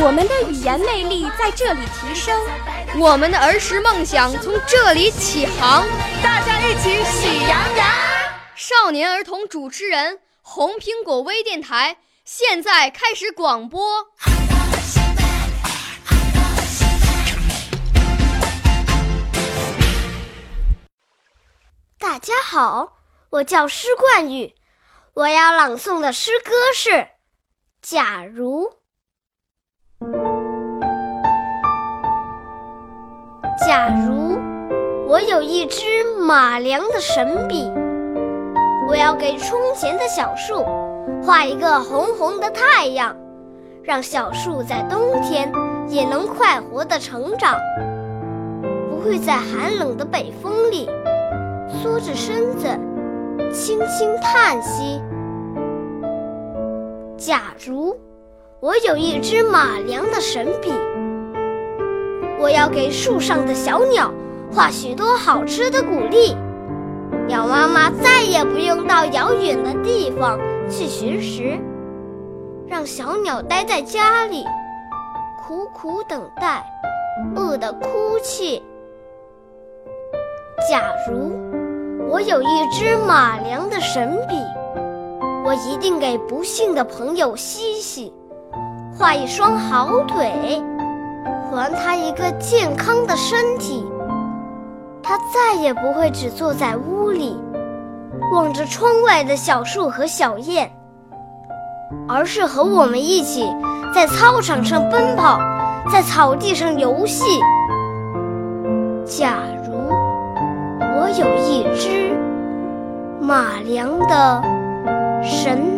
我们的语言魅力在这里提升，我们的儿时梦想从这里起航。大家一起喜羊羊。少年儿童主持人，红苹果微电台。现在开始广播。大家好，我叫施冠宇，我要朗诵的诗歌是《假如》。假如我有一支马良的神笔，我要给窗前的小树。画一个红红的太阳，让小树在冬天也能快活的成长，不会在寒冷的北风里缩着身子轻轻叹息。假如我有一支马良的神笔，我要给树上的小鸟画许多好吃的谷粒，鸟妈妈再也不用到遥远的地方。去寻食，让小鸟待在家里，苦苦等待，饿得哭泣。假如我有一支马良的神笔，我一定给不幸的朋友西西画一双好腿，还他一个健康的身体。他再也不会只坐在屋里。望着窗外的小树和小燕，而是和我们一起在操场上奔跑，在草地上游戏。假如我有一只马良的神